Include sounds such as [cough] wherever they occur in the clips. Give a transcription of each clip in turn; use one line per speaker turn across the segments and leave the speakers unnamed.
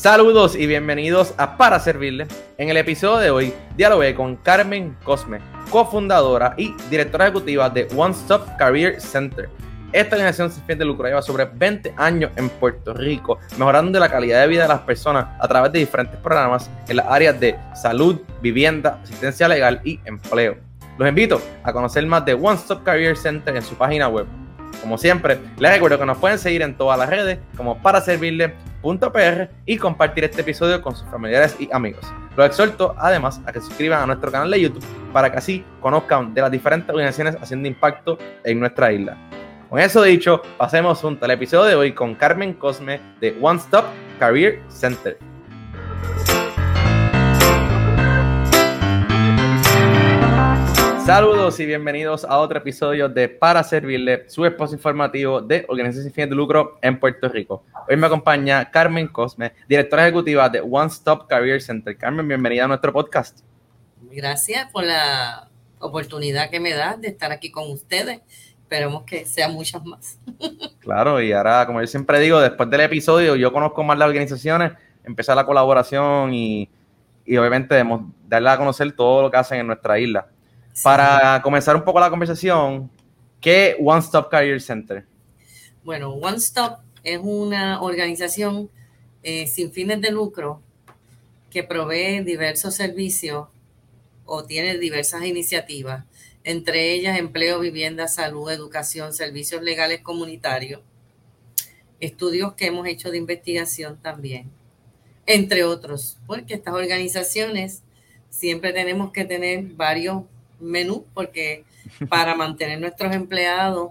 Saludos y bienvenidos a Para Servirle. En el episodio de hoy dialogué con Carmen Cosme, cofundadora y directora ejecutiva de One Stop Career Center. Esta organización sin fin de lucro lleva sobre 20 años en Puerto Rico, mejorando la calidad de vida de las personas a través de diferentes programas en las áreas de salud, vivienda, asistencia legal y empleo. Los invito a conocer más de One Stop Career Center en su página web. Como siempre, les recuerdo que nos pueden seguir en todas las redes como para servirle .pr y compartir este episodio con sus familiares y amigos. Los exhorto además a que suscriban a nuestro canal de YouTube para que así conozcan de las diferentes organizaciones haciendo impacto en nuestra isla. Con eso dicho, pasemos junto al episodio de hoy con Carmen Cosme de One Stop Career Center. Saludos y bienvenidos a otro episodio de Para Servirle, su esposo informativo de Organización sin de lucro en Puerto Rico. Hoy me acompaña Carmen Cosme, directora ejecutiva de One Stop Career Center. Carmen, bienvenida a nuestro podcast.
Gracias por la oportunidad que me das de estar aquí con ustedes. Esperemos que sean muchas más. [laughs]
Claro, y ahora, como yo siempre digo, después del episodio, yo conozco más las organizaciones, empezar la colaboración y, y obviamente darle a conocer todo lo que hacen en nuestra isla. Para comenzar un poco la conversación, ¿qué One Stop Career Center?
Bueno, One Stop es una organización eh, sin fines de lucro que provee diversos servicios o tiene diversas iniciativas, entre ellas empleo, vivienda, salud, educación, servicios legales comunitarios, estudios que hemos hecho de investigación también, entre otros, porque estas organizaciones siempre tenemos que tener varios menú, porque para mantener nuestros empleados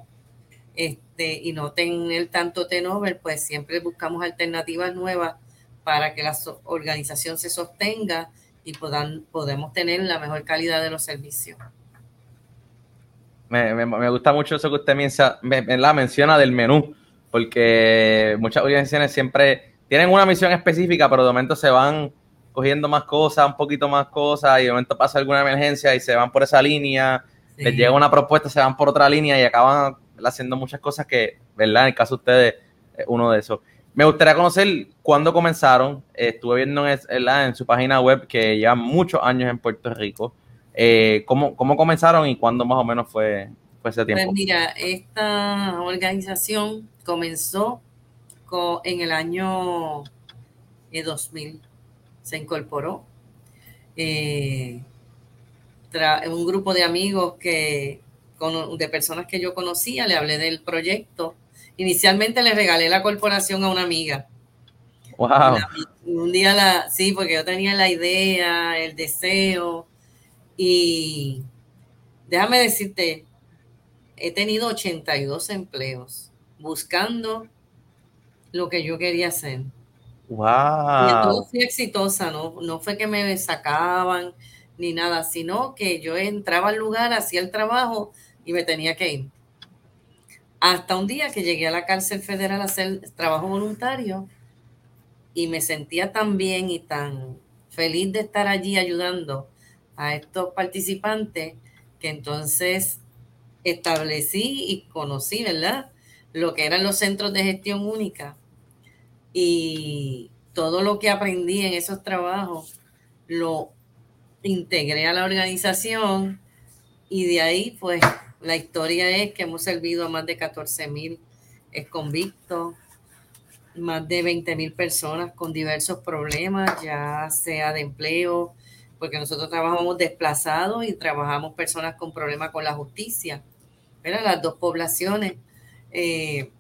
este, y no tener tanto turnover, pues siempre buscamos alternativas nuevas para que la organización se sostenga y puedan, podemos tener la mejor calidad de los servicios.
Me, me, gusta mucho eso que usted menciona, la menciona del menú, porque muchas organizaciones siempre tienen una misión específica, pero de momento se van cogiendo más cosas, un poquito más cosas, y de momento pasa alguna emergencia y se van por esa línea, les llega una propuesta, se van por otra línea y acaban haciendo muchas cosas que, ¿verdad? En el caso de ustedes, uno de esos. Me gustaría conocer cuándo comenzaron. estuve viendo en, en, su página web que llevan muchos años en Puerto Rico. Eh, ¿cómo, ¿cómo, comenzaron y cuándo más o menos fue, fue ese tiempo?
Pues mira, esta organización comenzó en el año 2000. Se incorporó. Eh, un grupo de amigos que, de personas que yo conocía, le hablé del proyecto. Inicialmente le regalé la corporación a una amiga.
Wow.
un día la, sí, porque yo tenía la idea, el deseo. Y déjame decirte, he tenido 82 empleos buscando lo que yo quería hacer.
Wow.
Y fui exitosa, ¿no? No fue que me sacaban ni nada, sino que yo entraba al lugar, hacía el trabajo y me tenía que ir. Hasta un día que llegué a la cárcel federal a hacer trabajo voluntario y me sentía tan bien y tan feliz de estar allí ayudando a estos participantes que entonces establecí y conocí, ¿verdad? Lo que eran los centros de gestión única y todo lo que aprendí en esos trabajos lo integré a la organización y de ahí pues la historia es que hemos servido a más de 14 mil convictos, más de 20 mil personas con diversos problemas, ya sea de empleo, porque nosotros trabajamos desplazados y trabajamos personas con problemas con la justicia. Pero las dos poblaciones. Eh,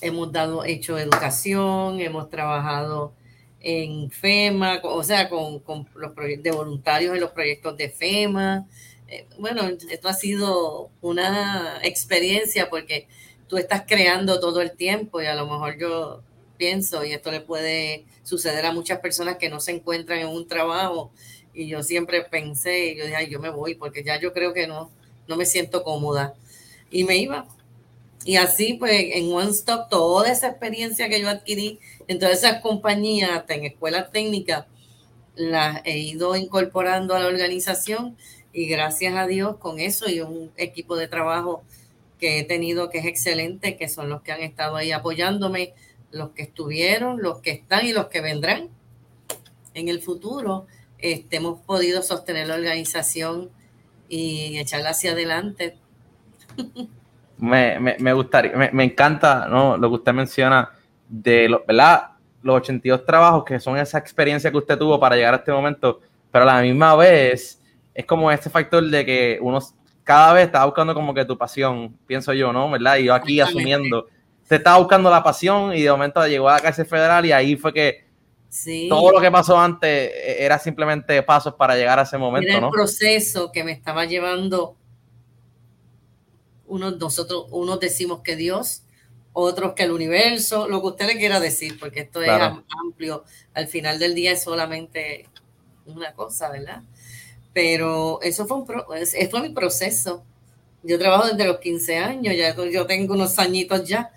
hemos dado, hecho educación, hemos trabajado en FEMA, o sea, con, los proyectos de voluntarios en los proyectos de FEMA. Eh, bueno, esto ha sido una experiencia porque tú estás creando todo el tiempo y a lo mejor yo pienso, y esto le puede suceder a muchas personas que no se encuentran en un trabajo, y yo siempre pensé, y yo dije, ay, yo me voy porque ya yo creo que no, no me siento cómoda. Y me iba, y así, pues, en One Stop, toda esa experiencia que yo adquirí en todas esas compañías, hasta en escuelas técnicas, las he ido incorporando a la organización y gracias a Dios con eso y un equipo de trabajo que he tenido que es excelente, que son los que han estado ahí apoyándome los que estuvieron, los que están y los que vendrán en el futuro, este, hemos podido sostener la organización y echarla hacia adelante. [laughs]
Me, me, gustaría, me, me, encanta ¿no? lo que usted menciona de lo, ¿verdad? los 82 trabajos que son esa experiencia que usted tuvo para llegar a este momento, pero a la misma vez es como este factor de que uno cada vez está buscando como que tu pasión, pienso yo, ¿no? ¿Verdad? Y yo aquí asumiendo, se estaba buscando la pasión y de momento llegó a la cárcel federal y ahí fue que todo lo que pasó antes e, era simplemente pasos para llegar a ese momento, era el
proceso que me estaba llevando, unos, nosotros, unos decimos que Dios, otros que el universo, lo que usted le quiera decir, porque esto es amplio, al final del día es solamente una cosa, ¿verdad? Pero eso fue, un fue mi proceso. Yo trabajo desde los 15 años, ya yo tengo unos añitos ya,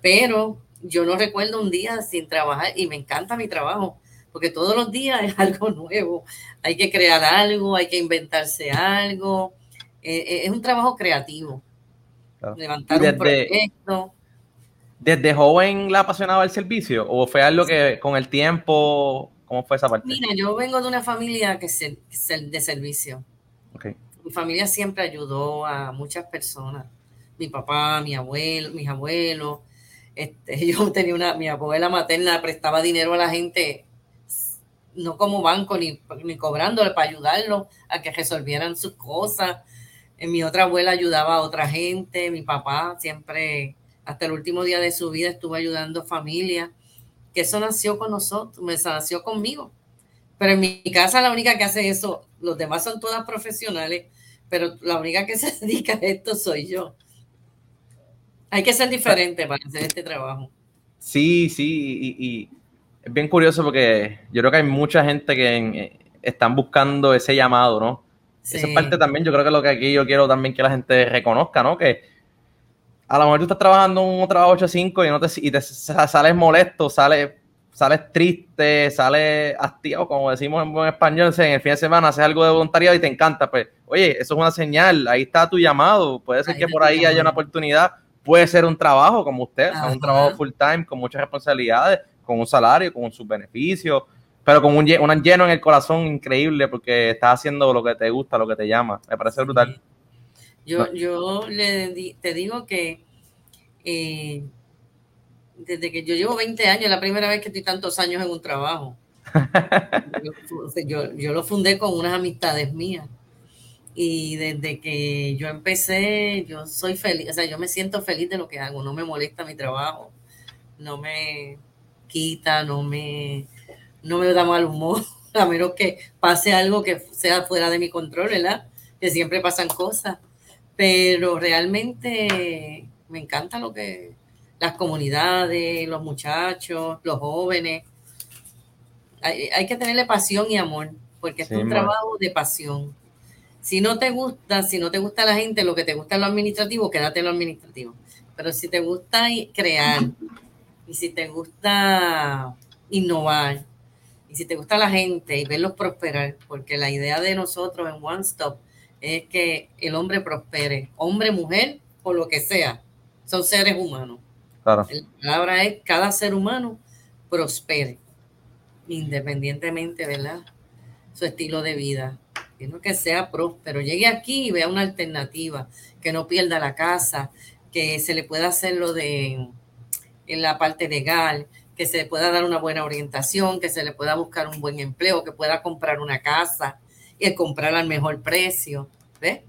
pero yo no recuerdo un día sin trabajar y me encanta mi trabajo, porque todos los días es [laughs] algo nuevo. Hay que crear algo, hay que inventarse algo. Eh, eh, es un trabajo creativo. Levantar un proyecto.
¿Desde joven la apasionaba el servicio o fue algo que con el tiempo ¿Cómo fue esa parte?
Mira, yo vengo de una familia que es de servicio. Mi familia siempre ayudó a muchas personas. Mi papá, mi abuelo, mis abuelos. Este, [laughs] yo tenía una, mi abuela materna prestaba dinero a la gente, no como banco ni, ni cobrándole para ayudarlos a que resolvieran sus cosas. Mi otra abuela ayudaba a otra gente. Mi papá siempre, hasta el último día de su vida, estuvo ayudando a familias que eso nació con nosotros, me nació conmigo. Pero en mi casa la única que hace eso, los demás son todas profesionales, pero la única que [laughs] se dedica a esto soy yo. Hay que ser diferente para hacer este trabajo.
Sí, sí, y, es bien curioso porque yo creo que hay mucha gente que eh, están buscando ese llamado, ¿no? Esa parte también, yo creo que lo que aquí yo quiero también que la gente reconozca, ¿no? Que a lo mejor tú estás trabajando un trabajo 8 a 5 y, no te, y te sales molesto, sales, sales triste, sales hastiado, como decimos en buen español, en el fin de semana haces algo de voluntariado y te encanta, pues, oye, eso es una señal, ahí está tu llamado, puede ser que por ahí haya una oportunidad, puede ser un trabajo como usted, un trabajo full time, con muchas responsabilidades, con un salario, con sus beneficios, pero con un, un lleno en el corazón increíble porque estás haciendo lo que te gusta, lo que te llama, me parece brutal.
Yo, yo le te digo que eh, desde que yo llevo 20 años, es la primera vez que estoy tantos años en un trabajo. [laughs] yo, yo, lo fundé con unas amistades mías. Y desde que yo empecé, yo soy feliz, o sea, yo me siento feliz de lo que hago, no me molesta mi trabajo, no me quita, no me, no me da mal humor, [laughs] a menos que pase algo que sea fuera de mi control, ¿verdad? Que siempre pasan cosas pero realmente me encanta lo que las comunidades, los muchachos, los jóvenes. Hay, que tenerle pasión y amor, porque es un trabajo de pasión. Si no te gusta, si no te gusta la gente, lo que te gusta es lo administrativo, quédate en lo administrativo. Pero si te gusta crear, y si te gusta innovar, y si te gusta la gente y verlos prosperar, porque la idea de nosotros en One Stop es que el hombre prospere, hombre, mujer o lo que sea, son seres humanos. La palabra es cada ser humano prospere, independientemente, ¿verdad? Su estilo de vida. Quiero que sea próspero. Llegue aquí y vea una alternativa, que no pierda la casa, que se le pueda hacer lo de en la parte legal, que se le pueda dar una buena orientación, que se le pueda buscar un buen empleo, que pueda comprar una casa, y comprar al mejor precio, ¿ves?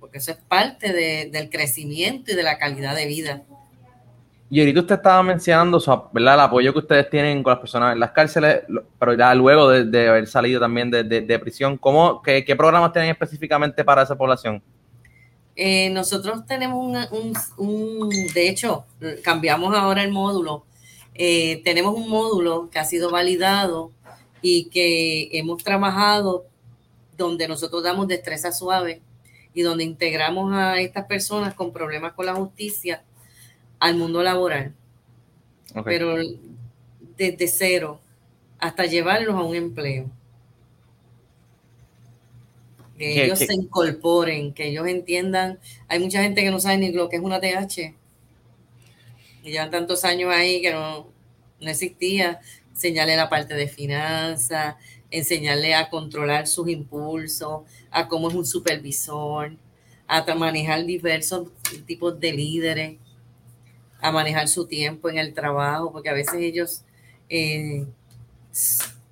Porque eso es parte del crecimiento y de la calidad de vida.
Y ahorita usted estaba mencionando ¿verdad? el apoyo que ustedes tienen con las personas en las cárceles, pero ya luego de, haber salido también de, prisión, ¿cómo, qué, programas tienen específicamente para esa población?
Eh, nosotros tenemos un, de hecho, cambiamos ahora el módulo. Eh, tenemos un módulo que ha sido validado y que hemos trabajado donde nosotros damos destreza suave y donde integramos a estas personas con problemas con la justicia al mundo laboral. Pero desde cero hasta llevarlos a un empleo. Que ellos se incorporen, que ellos entiendan. Hay mucha gente que no sabe ni lo que es una TH. Llevan tantos años ahí que no, no existía. Enseñarle la parte de finanzas, enseñarle a controlar sus impulsos, a cómo es un supervisor, a manejar diversos tipos de líderes, a manejar su tiempo en el trabajo, porque a veces ellos, eh,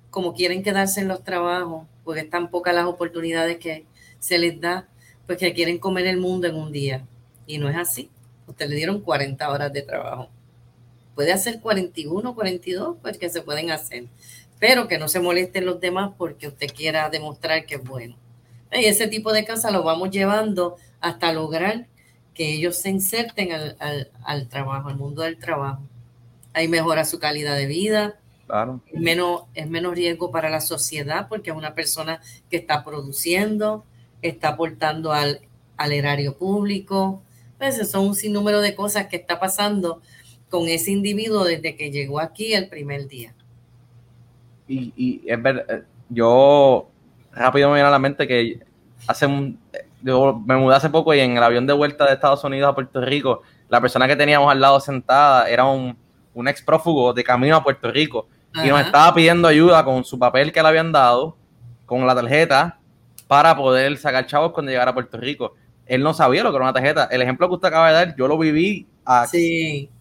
como quieren quedarse en los trabajos, porque están pocas las oportunidades que se les da, pues que quieren comer el mundo en un día. Y no es así. Usted le dieron 40 horas de trabajo. Puede hacer 41, 42, pues que se pueden hacer. Pero que no se molesten los demás porque usted quiera demostrar que es bueno. Y ese tipo de cosas lo vamos llevando hasta lograr que ellos se inserten al, al, trabajo, al mundo del trabajo. Ahí mejora su calidad de vida, Claro. Es menos, es menos riesgo para la sociedad porque es una persona que está produciendo, está aportando al, al erario público. Entonces, son un sinnúmero de cosas que está pasando con ese individuo desde que llegó aquí el primer día.
Y, y es verdad, eh, yo rápido me viene a la mente que hace un, yo me mudé hace poco y en el avión de vuelta de Estados Unidos a Puerto Rico, la persona que teníamos al lado sentada era un, un ex prófugo de camino a Puerto Rico y nos estaba pidiendo ayuda con su papel que le habían dado, con la tarjeta, para poder sacar chavos cuando llegara a Puerto Rico. Él no sabía lo que era una tarjeta. El ejemplo que usted acaba de dar, yo lo viví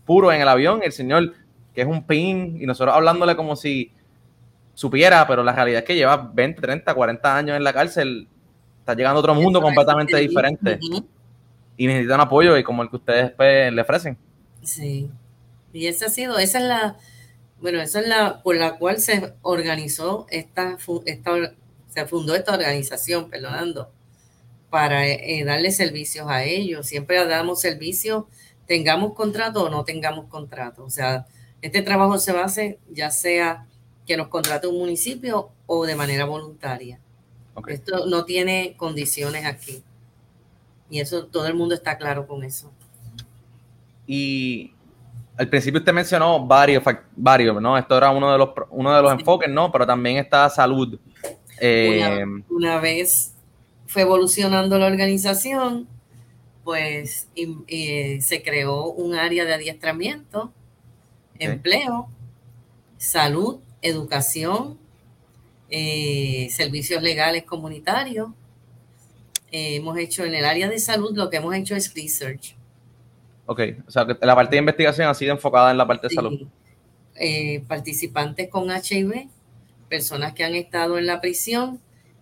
puro en el avión. El señor, que es un pin, y nosotros hablándole como si supiera, pero la realidad es que lleva 20, 30, 40 años en la cárcel. Está llegando a otro mundo completamente diferente. Y necesitan apoyo y como el que ustedes pues, le ofrecen.
Sí. Y esa ha sido, esa es la, bueno, esa es la por la cual se organizó esta, esta se fundó esta organización, perdonando, para eh, darle servicios a ellos. Siempre damos servicios, tengamos contrato o no tengamos contrato. O sea, este trabajo se hacer ya sea que nos contrate un municipio o de manera voluntaria. Esto no tiene condiciones aquí. Y eso todo el mundo está claro con eso.
Y al principio usted mencionó varios, varios, ¿no? Esto era uno de los, uno de los enfoques, ¿no? Pero también está salud.
Eh, una, vez fue evolucionando la organización, pues se creó un área de adiestramiento, empleo, salud, educación, eh, servicios legales comunitarios. Eh, hemos hecho en el área de salud, lo que hemos hecho es research
Ok, o sea, que la parte de investigación ha sido enfocada en la parte de salud.
Eh, participantes con HIV, personas que han estado en la prisión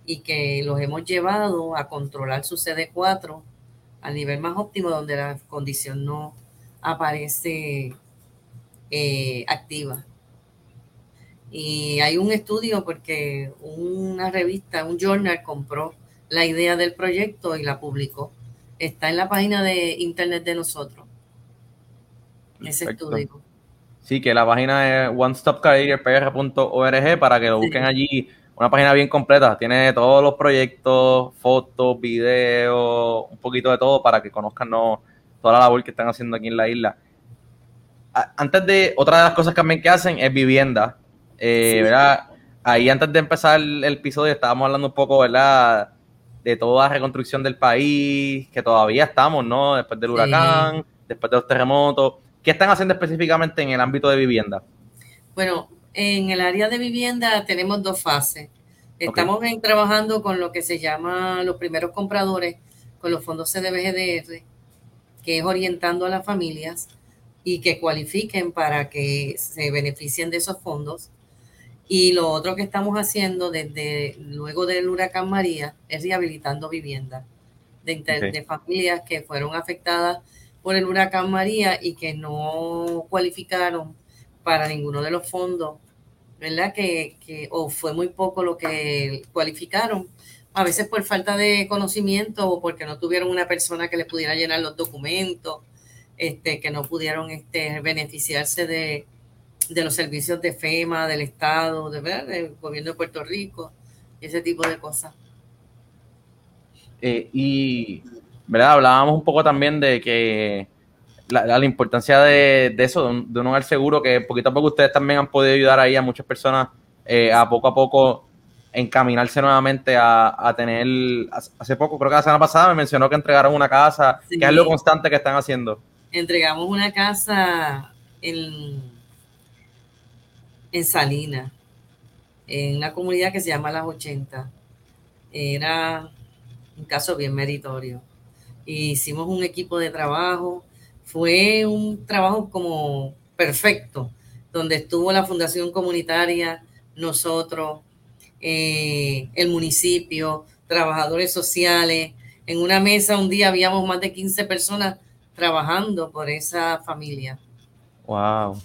y que los hemos llevado a controlar su CD4 al nivel más óptimo donde la condición no aparece eh, activa. Y hay un estudio porque una revista, un journal compró la idea del proyecto y la publicó. Está en la página de internet de nosotros ese estudio.
Sí, que la página es onestopcareerpr.org para que lo busquen allí. Una página bien completa. Tiene todos los proyectos, fotos, videos, un poquito de todo para que conozcan toda la labor que están haciendo aquí en la isla. Antes de, otra de las cosas también que hacen es vivienda. Eh, ¿verdad? Ahí antes de empezar el, episodio estábamos hablando un poco, ¿verdad? De toda la reconstrucción del país, que todavía estamos, ¿no? Después del huracán, después de los terremotos ¿Qué están haciendo específicamente en el ámbito de vivienda?
Bueno, en el área de vivienda tenemos dos fases. Estamos trabajando con lo que se llama los primeros compradores, con los fondos CDBGDR, que es orientando a las familias y que cualifiquen para que se beneficien de esos fondos. Y lo otro que estamos haciendo desde luego del huracán María es rehabilitando viviendas de, de familias que fueron afectadas por el huracán María y que no cualificaron para ninguno de los fondos, ¿verdad? Que, que, o fue muy poco lo que cualificaron, a veces por falta de conocimiento o porque no tuvieron una persona que les pudiera llenar los documentos, este, que no pudieron este, beneficiarse de, de los servicios de FEMA, del Estado, de, ¿verdad? del gobierno de Puerto Rico, ese tipo de cosas.
Eh, y ¿verdad? Hablábamos un poco también de que la, importancia de, eso, de un, hogar seguro, que poquito a poco ustedes también han podido ayudar ahí a muchas personas eh, a poco a poco encaminarse nuevamente a, tener, hace poco, creo que la semana pasada me mencionó que entregaron una casa, que es lo constante que están haciendo.
Entregamos una casa en, en Salinas, en una comunidad que se llama Las 80. Era un caso bien meritorio. Hicimos un equipo de trabajo. Fue un trabajo como perfecto, donde estuvo la Fundación Comunitaria, nosotros, eh, el municipio, trabajadores sociales. En una mesa un día habíamos más de 15 personas trabajando por esa familia.
Wow.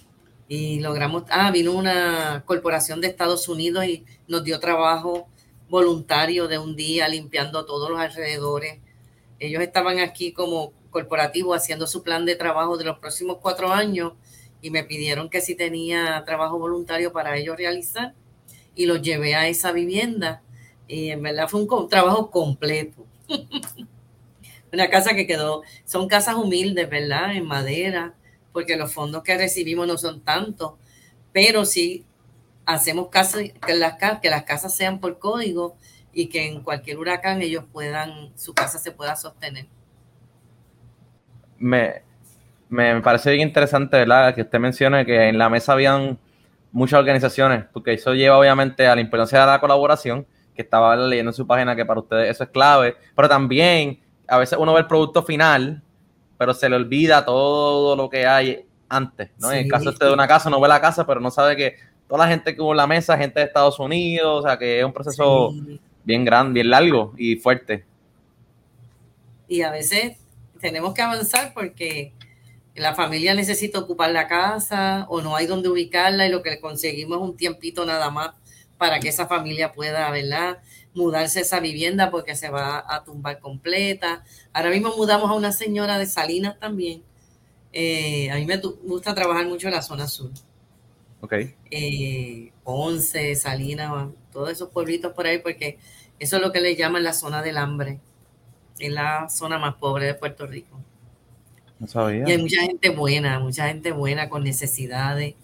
Y logramos, ah, vino una corporación de Estados Unidos y nos dio trabajo voluntario de un día limpiando todos los alrededores. Ellos estaban aquí como corporativo haciendo su plan de trabajo de los próximos cuatro años y me pidieron que si tenía trabajo voluntario para ellos realizar y los llevé a esa vivienda y en verdad fue un trabajo completo. [laughs] Una casa que quedó, son casas humildes, ¿verdad? En madera, porque los fondos que recibimos no son tantos, pero sí hacemos casas, que las, que las casas sean por código y que en cualquier huracán ellos puedan, su casa se pueda sostener.
Me, me parece bien interesante, ¿verdad? Que usted mencione que en la mesa habían muchas organizaciones, porque eso lleva obviamente a la importancia de la colaboración, que estaba leyendo en su página que para ustedes eso es clave, pero también a veces uno ve el producto final, pero se le olvida todo lo que hay antes, ¿no? En el caso este de una casa, no ve la casa, pero no sabe que toda la gente que hubo en la mesa, gente de Estados Unidos, o sea, que es un proceso bien grande, bien largo y fuerte.
Y a veces tenemos que avanzar porque la familia necesita ocupar la casa o no hay donde ubicarla y lo que conseguimos es un tiempito nada más para que esa familia pueda, ¿verdad? Mudarse a esa vivienda porque se va a tumbar completa. Ahora mismo mudamos a una señora de Salinas también. Eh, a mí me gusta trabajar mucho en la zona sur.
Ok.
Eh, Ponce, Salinas, todos esos pueblitos por ahí, porque eso es lo que le llaman la zona del hambre. Es la zona más pobre de Puerto Rico.
No sabía.
Y hay mucha gente buena, mucha gente buena con necesidades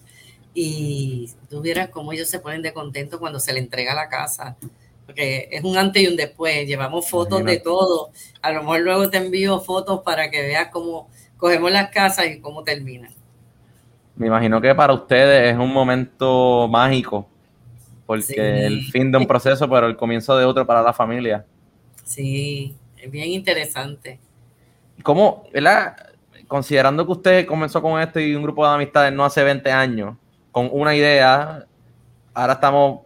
y tú vieras cómo ellos se ponen de contento cuando se le entrega la casa, porque es un antes y un después, llevamos fotos de todo, a lo mejor luego te envío fotos para que veas cómo cogemos las casas y cómo terminan.
Me imagino que para ustedes es un momento mágico, porque el fin de un proceso, pero el comienzo de otro para la familia.
Sí, es bien interesante.
¿Cómo, verdad? Considerando que usted comenzó con esto y un grupo de amistades no hace 20 años, con una idea. Ahora estamos,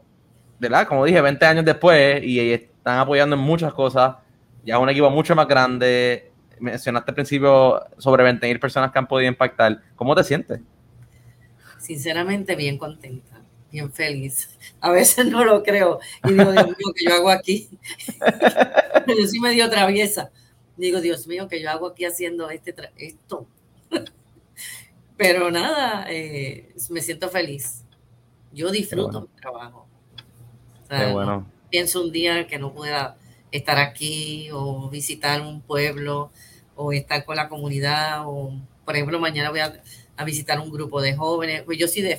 ¿verdad? Como dije, 20 años después y están apoyando en muchas cosas. Ya es un equipo mucho más grande. Mencionaste al principio sobre 20.000 personas que han podido impactar. ¿Cómo te sientes?
Sinceramente, bien contenta, bien feliz. A veces no lo creo y digo, Dios mío, que yo hago aquí? [laughs] yo sí me dio traviesa. Digo, Dios mío, que yo hago aquí haciendo este esto. [laughs] Pero nada, eh, me siento feliz. Yo disfruto mi trabajo.
bueno.
pienso un día que no pueda estar aquí o visitar un pueblo o estar con la comunidad o, por ejemplo, mañana voy a, visitar un grupo de jóvenes. Pues yo sí de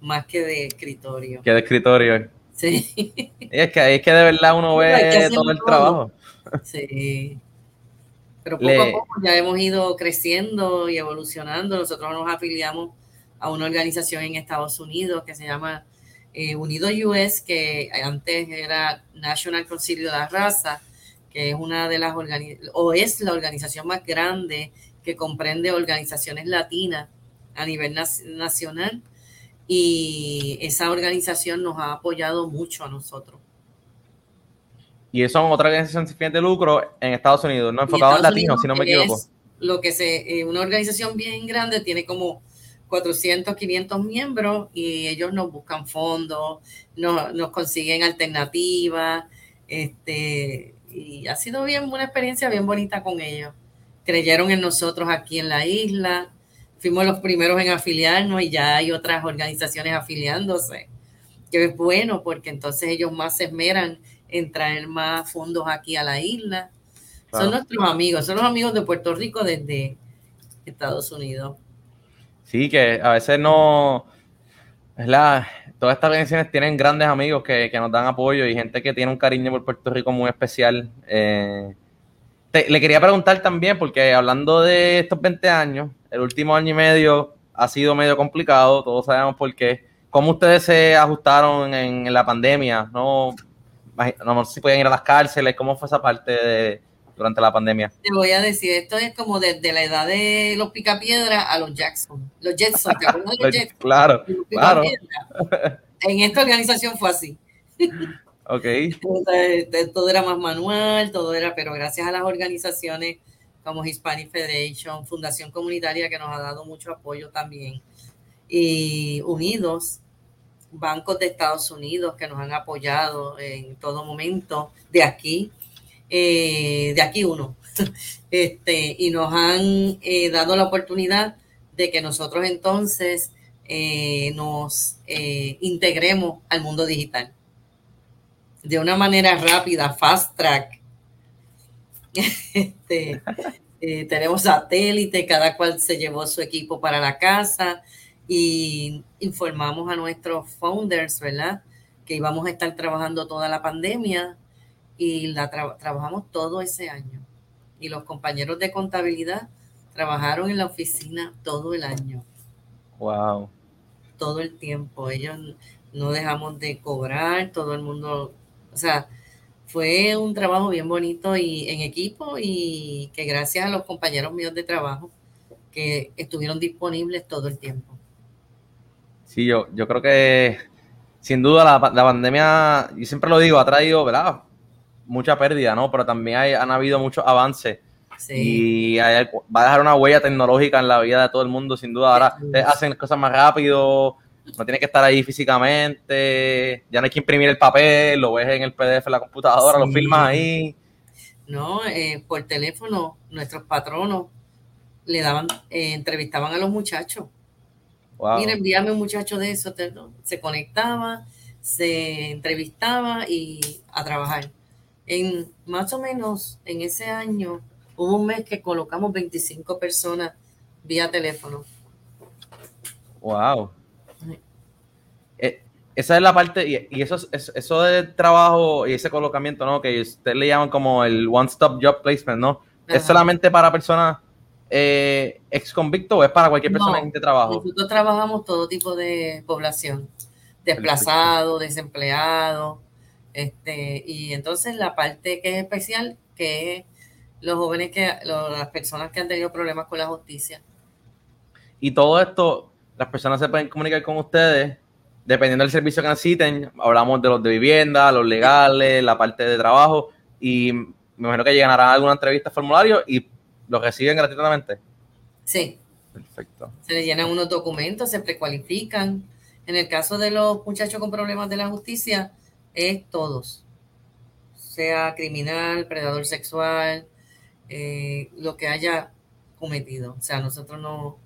más que de escritorio.
Que de escritorio.
Sí.
es que es que de verdad uno ve todo el trabajo.
Sí. Pero poco a poco ya hemos ido creciendo y evolucionando. Nosotros nos afiliamos a una organización en Estados Unidos que se llama eh, Unido US, que antes era National Concilio de la Raza, que es una de las o es la organización más grande que comprende organizaciones latinas a nivel nacional. Y esa organización nos ha apoyado mucho a nosotros.
Y son otra organización sin de lucro en Estados Unidos, no enfocado en latinos, si no me equivoco.
Lo que se, eh, una organización bien grande tiene como 400, 500 miembros y ellos nos buscan fondos, nos, nos consiguen alternativas, este, y ha sido bien una experiencia bien bonita con ellos. Creyeron en nosotros aquí en la isla, fuimos los primeros en afiliarnos y ya hay otras organizaciones afiliándose, que es bueno porque entonces ellos más se esmeran en traer más fondos aquí a la isla. Son nuestros amigos, son los amigos de Puerto Rico desde Estados Unidos.
Sí, que a veces no, es la, todas estas organizaciones tienen grandes amigos que, nos dan apoyo y gente que tiene un cariño por Puerto Rico muy especial. Eh, le quería preguntar también, porque hablando de estos 20 años, el último año y medio ha sido medio complicado, todos sabemos por qué ¿cómo ustedes se ajustaron en, la pandemia? No, no sé si pueden ir a las cárceles, ¿cómo fue esa parte de, durante la pandemia?
Te voy a decir, esto es como desde la edad de los picapiedras a los Jackson, los Jetson, ¿te acuerdas de los Jetson? [laughs]
Claro, claro. [laughs]
En esta organización fue así. [laughs]
Ok.
todo era más manual, todo era, pero gracias a las organizaciones como Hispanic Federation, Fundación Comunitaria que nos ha dado mucho apoyo también, y Unidos, bancos de Estados Unidos que nos han apoyado en todo momento, de aquí, eh, de aquí uno, [laughs] este, y nos han eh, dado la oportunidad de que nosotros entonces eh, nos integremos al mundo digital de una manera rápida, fast track. [laughs] Este, eh, tenemos satélite, cada cual se llevó su equipo para la casa y informamos a nuestros founders, ¿verdad? Que íbamos a estar trabajando toda la pandemia y la trabajamos todo ese año. Y los compañeros de contabilidad trabajaron en la oficina todo el año.
Wow.
Todo el tiempo. Ellos no dejamos de cobrar, todo el mundo o sea, fue un trabajo bien bonito y en equipo y que gracias a los compañeros míos de trabajo que estuvieron disponibles todo el tiempo.
Sí, yo, yo creo que sin duda la, pandemia, y siempre lo digo, ha traído, ¿verdad? Mucha pérdida, ¿no? Pero también hay, han habido muchos avances. Sí. Y va a dejar una huella tecnológica en la vida de todo el mundo, sin duda. Ahora hacen cosas más rápido, no tiene que estar ahí físicamente, ya no hay que imprimir el papel, lo ves en el PDF en la computadora, lo filmas ahí.
No, eh, por teléfono, nuestros patronos le daban, eh, entrevistaban a los muchachos. Mira, envíame un muchacho de eso, se conectaba, se entrevistaba y a trabajar. En más o menos en ese año hubo un mes que colocamos 25 personas vía teléfono.
Wow esa es la parte, y, eso, es, eso del trabajo y ese colocamiento, ¿no? Que ustedes le llaman como el one-stop job placement, ¿no? ¿Es solamente para personas eh, ex convictos o es para cualquier persona en este trabajo?
Nosotros trabajamos todo tipo de población, desplazado, desempleado, este, y entonces la parte que es especial, que es los jóvenes que, las personas que han tenido problemas con la justicia.
Y todo esto, las personas se pueden comunicar con ustedes dependiendo del servicio que necesiten, hablamos de los de vivienda, los legales, la parte de trabajo, y me imagino que llegarán a alguna entrevista formulario y los reciben gratuitamente.
Sí. Perfecto. Se les llenan unos documentos, se precualifican. En el caso de los muchachos con problemas de la justicia, es todos. Sea criminal, predador sexual, eh, lo que haya cometido. O sea, nosotros no,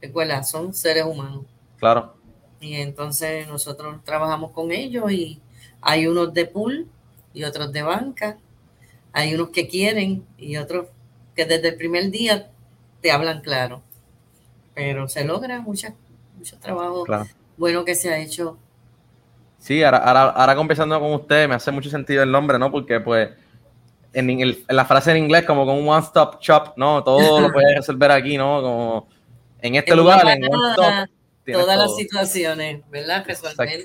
recuerda, son seres humanos.
Claro.
Y entonces nosotros trabajamos con ellos y hay unos de pool y otros de banca. Hay unos que quieren y otros que desde el primer día te hablan claro. Pero se logra mucha, mucho trabajo bueno que se ha hecho.
Sí, ahora, ahora, conversando con usted me hace mucho sentido el nombre, ¿no? Porque pues en, en la frase en inglés como con un one-stop shop, ¿no? Todo lo puedes resolver aquí, ¿no? Como en este lugar, en one
todas las situaciones, ¿verdad? Resolver.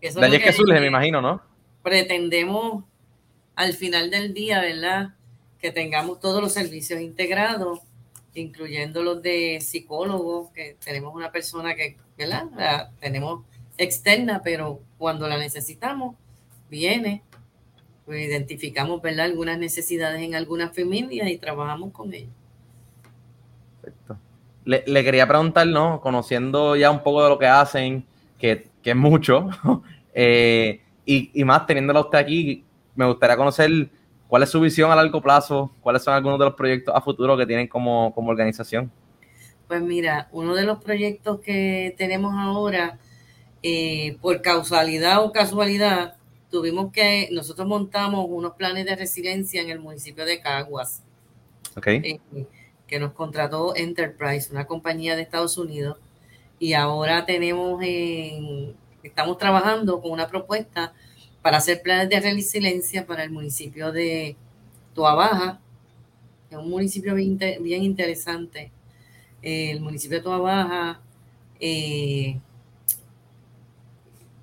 Eso de es que surge, me imagino, ¿no?
Pretendemos al final del día, ¿verdad? Que tengamos todos los servicios integrados, incluyendo los de psicólogos, que tenemos una persona que, ¿verdad? La tenemos externa, pero cuando la necesitamos, viene, pues identificamos, ¿verdad? Algunas necesidades en algunas familias y trabajamos con ellos.
Le, quería preguntar, ¿no? Conociendo ya un poco de lo que hacen, que, es mucho, [laughs] eh, y, más teniéndola usted aquí, me gustaría conocer cuál es su visión a largo plazo, cuáles son algunos de los proyectos a futuro que tienen como, organización.
Pues mira, uno de los proyectos que tenemos ahora, eh, por causalidad o casualidad, tuvimos que, nosotros montamos unos planes de resiliencia en el municipio de Caguas.
Ok.
Eh, que nos contrató Enterprise, una compañía de Estados Unidos, y ahora tenemos estamos trabajando con una propuesta para hacer planes de resiliencia para el municipio de Toabaja, es un municipio bien, interesante. el municipio de Toabaja eh,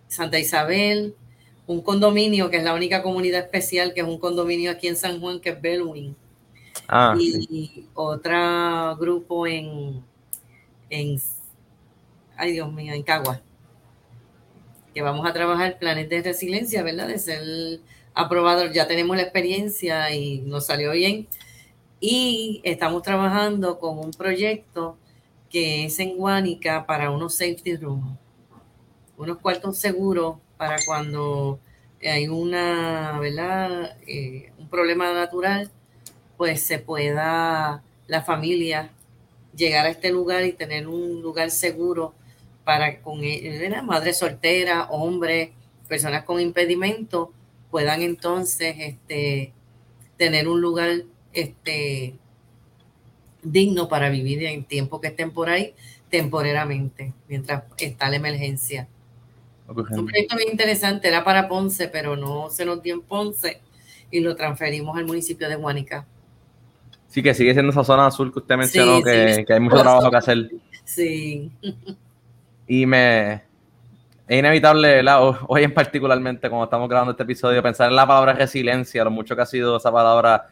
Santa Isabel, un condominio que es la única comunidad especial, que es un condominio aquí en San Juan, que es Bellwin.
Ah,
y
sí.
otro grupo en, en, ay Dios mío, en Cagua, que vamos a trabajar planes de resiliencia, ¿verdad? De ser aprobado, ya tenemos la experiencia y nos salió bien. Y estamos trabajando con un proyecto que es en Guánica para unos safety rooms, unos cuartos seguros para cuando hay una, ¿verdad? Eh, un problema natural, pues se pueda la familia llegar a este lugar y tener un lugar seguro para con ¿verdad? madres solteras, hombres, personas con impedimento, puedan entonces este, tener un lugar este, digno para vivir en tiempo que estén por ahí temporeramente, mientras está la emergencia. Un proyecto bien interesante, era para Ponce, pero no se nos dio en Ponce y lo transferimos al municipio de Guánica.
Sí, que sigue siendo esa zona azul que usted mencionó,
Sí,
que,
sí.
que hay mucho trabajo que hacer.
Sí,
Y me es inevitable, ¿verdad? Ho- Hoy en particularmente, cuando estamos grabando este episodio, pensar en la palabra resiliencia, lo mucho que ha sido esa palabra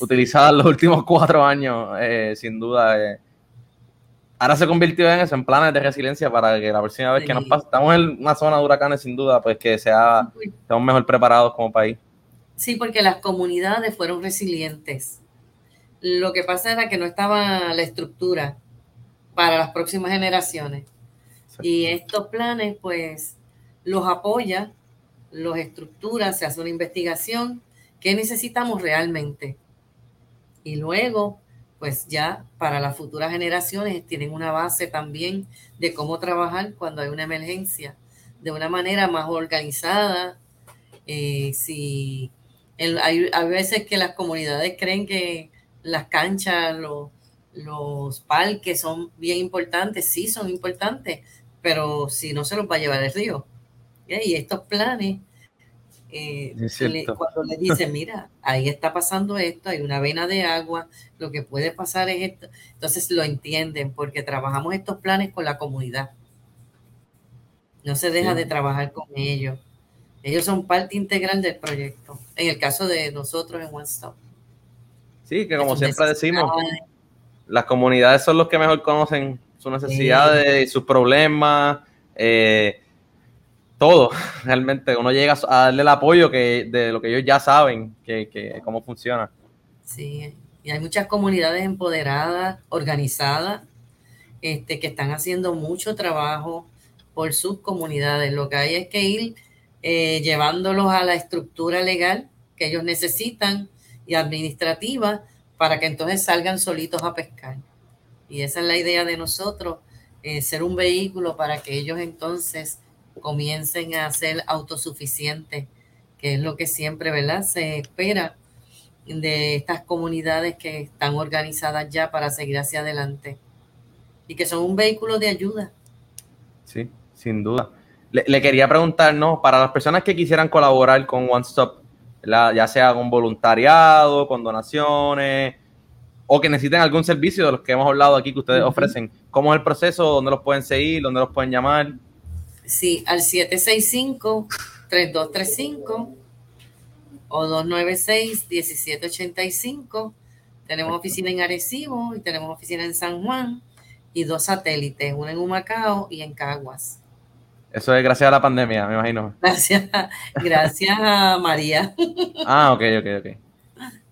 utilizada en los últimos cuatro años, eh, sin duda. eh. Ahora se convirtió en eso, en planes de resiliencia para que la próxima vez que nos
Sí.
pase, estamos en una zona de huracanes sin duda, pues que sea, estemos mejor preparados como país.
Sí, porque las comunidades fueron resilientes. Lo que pasa era que no estaba la estructura para las próximas generaciones. Y estos planes, pues, los apoya, los estructura, se hace una investigación. ¿Qué necesitamos realmente? Y luego, pues ya para las futuras generaciones tienen una base también de cómo trabajar cuando hay una emergencia de una manera más organizada. Eh, si el- hay, hay veces que las comunidades creen que las canchas, los, los parques son bien importantes, sí son importantes, pero si no se los va a llevar el río. Y estos planes, eh,
Es
le-
cierto.
cuando le dicen, [laughs] mira, ahí está pasando esto, hay una vena de agua, lo que puede pasar es esto, entonces lo entienden porque trabajamos estos planes con la comunidad. No se deja
Sí.
de trabajar con ellos. Ellos son parte integral del proyecto. En el caso de nosotros en One Stop.
Sí, que como siempre decimos,
necesidades,
las comunidades son los que mejor conocen sus necesidades, sus problemas, eh, todo. [laughs] Realmente uno llega a darle el apoyo que, de lo que ellos ya saben, que, que cómo funciona.
Sí, y hay muchas comunidades empoderadas, organizadas, este, que están haciendo mucho trabajo por sus comunidades. Lo que hay es que ir eh, llevándolos a la estructura legal que ellos necesitan y administrativa para que entonces salgan solitos a pescar. Y esa es la idea de nosotros, eh, ser un vehículo para que ellos entonces comiencen a ser autosuficientes, que es lo que siempre, ¿verdad? Se espera de estas comunidades que están organizadas ya para seguir hacia adelante y que son un vehículo de ayuda.
Sí, sin duda. Le, le quería preguntar, ¿no? Para las personas que quisieran colaborar con One Stop, ¿verdad? ya sea con voluntariado, con donaciones, o que necesiten algún servicio de los que hemos hablado aquí que ustedes ofrecen, ¿cómo es el proceso? ¿Dónde los pueden seguir? ¿Dónde los pueden llamar?
Sí, al 765-3235 o 296-1785. Tenemos oficina en Arecibo y tenemos oficina en San Juan y dos satélites, una en Humacao y en Caguas.
Eso es gracias a la pandemia, me imagino. [laughs]
Gracias, gracias a María.
Ah, ok, ok, ok.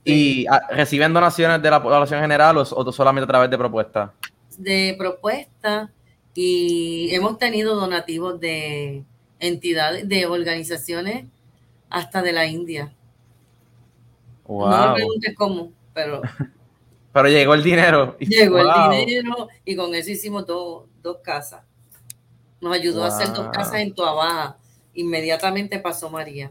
¿Y ah, reciben donaciones de la población general o, o solamente a través de propuestas?
de propuesta y hemos tenido donativos de entidades, de organizaciones hasta de la India. No me preguntes cómo, pero [laughs]
Pero llegó el dinero.
llegó
wow.
el dinero y con eso hicimos dos, dos casas. Nos ayudó a hacer dos casas en Tuabaja. Inmediatamente pasó María.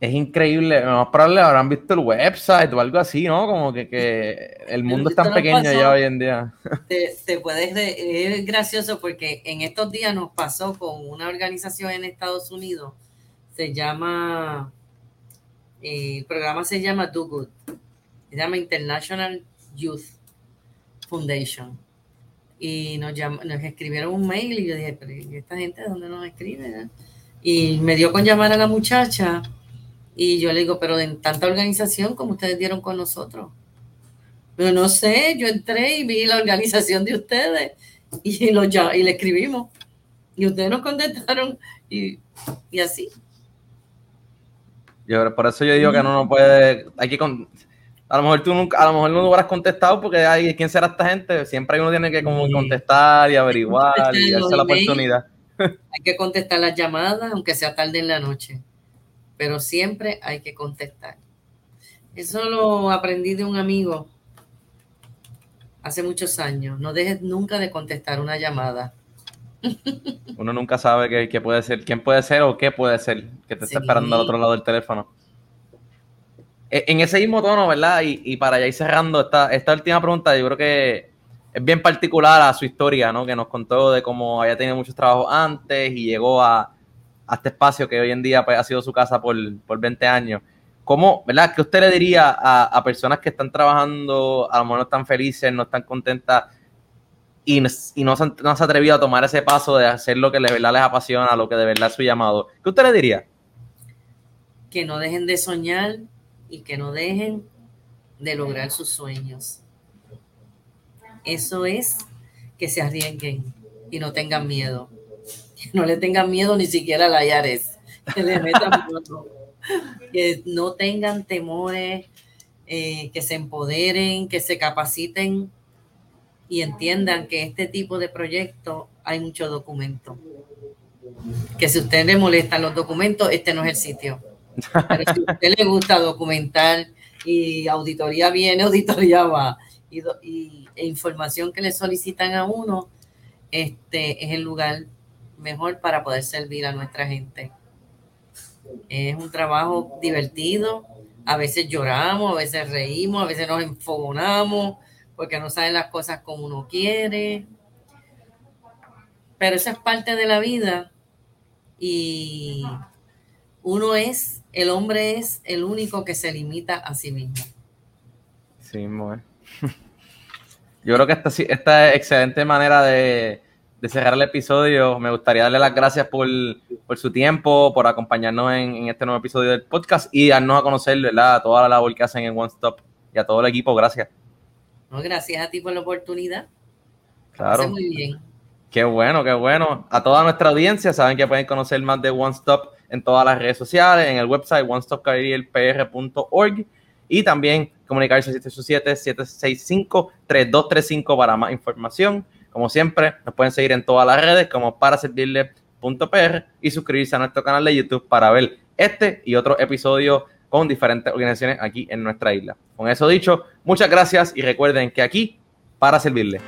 Es increíble. Lo más probable habrán visto el website o algo así, ¿no? Como que, que el mundo es tan pequeño
pasó.
ya hoy en día.
Te, te puedes re- es gracioso porque en estos días nos pasó con una organización en Estados Unidos. Se llama, eh, el programa se llama Do Good. Se llama International Youth Foundation. Y nos, nos escribieron un mail y yo dije, pero esta gente de dónde nos escribe? Y me dio con llamar a la muchacha y yo le digo, pero en tanta organización como ustedes dieron con nosotros. Pero no sé, yo entré y vi la organización de ustedes y, lo, y le escribimos. Y ustedes nos contestaron y, y así.
Yo, por eso yo digo que no no puede, hay que a lo mejor tú nunca, a lo mejor no lo habrás contestado porque hay quién será esta gente, siempre uno tiene que como contestar y averiguar y darse la oportunidad.
Hay que contestar las llamadas, aunque sea tarde en la noche, pero siempre hay que contestar. Eso lo aprendí de un amigo hace muchos años. No dejes nunca de contestar una llamada.
Uno nunca sabe qué, puede ser, quién puede ser o qué puede ser que te está esperando al otro lado del teléfono. E, en ese mismo tono, ¿verdad? Y, para ya ir cerrando esta, esta última pregunta, yo creo que es bien particular a su historia, ¿no? Que nos contó de cómo había tenido muchos trabajos antes y llegó a, este espacio que hoy en día pues, ha sido su casa por, por 20 años. ¿Cómo, verdad? ¿Qué usted le diría a, personas que están trabajando, a lo mejor no están felices, no están contentas y, no, se, no, se, ha atrevido a tomar ese paso de hacer lo que de verdad les apasiona, lo que de verdad es su llamado? ¿Qué usted le diría?
Que no dejen de soñar y que no dejen de lograr sus sueños. Eso es que se arriesguen y no tengan miedo. Que no le tengan miedo ni siquiera a la Yares. Que le metan [laughs] Que no tengan temores, eh, que se empoderen, que se capaciten y entiendan que este tipo de proyecto hay mucho documento. Que si a usted le molestan los documentos, este no es el sitio. Pero si a usted le gusta documentar y auditoría viene, [laughs] auditoría va, y, e información que le solicitan a uno, este es el lugar mejor para poder servir a nuestra gente. Es un trabajo divertido, a veces lloramos, a veces reímos, a veces nos enfogonamos porque no saben las cosas como uno quiere. Pero esa es parte de la vida y uno es, el hombre es el único que se limita a sí mismo.
Sí, bueno. [laughs] Yo creo que esta, esta excelente manera de, cerrar el episodio. Me gustaría darle las gracias por, su tiempo, por acompañarnos en, este nuevo episodio del podcast y darnos a conocer ¿verdad? toda la labor que hacen en One Stop y a todo el equipo. Gracias.
No, gracias a ti por la oportunidad.
Claro. Muy bien. Qué bueno, qué bueno. A toda nuestra audiencia saben que pueden conocer más de One Stop en todas las redes sociales, en el website onestopcareerpr.org y también comunicarse 787-765-3235 para más información. Como siempre, nos pueden seguir en todas las redes como para servirle.pr y suscribirse a nuestro canal de YouTube para ver este y otros episodios con diferentes organizaciones aquí en nuestra isla. Con eso dicho, muchas gracias y recuerden que aquí para servirle.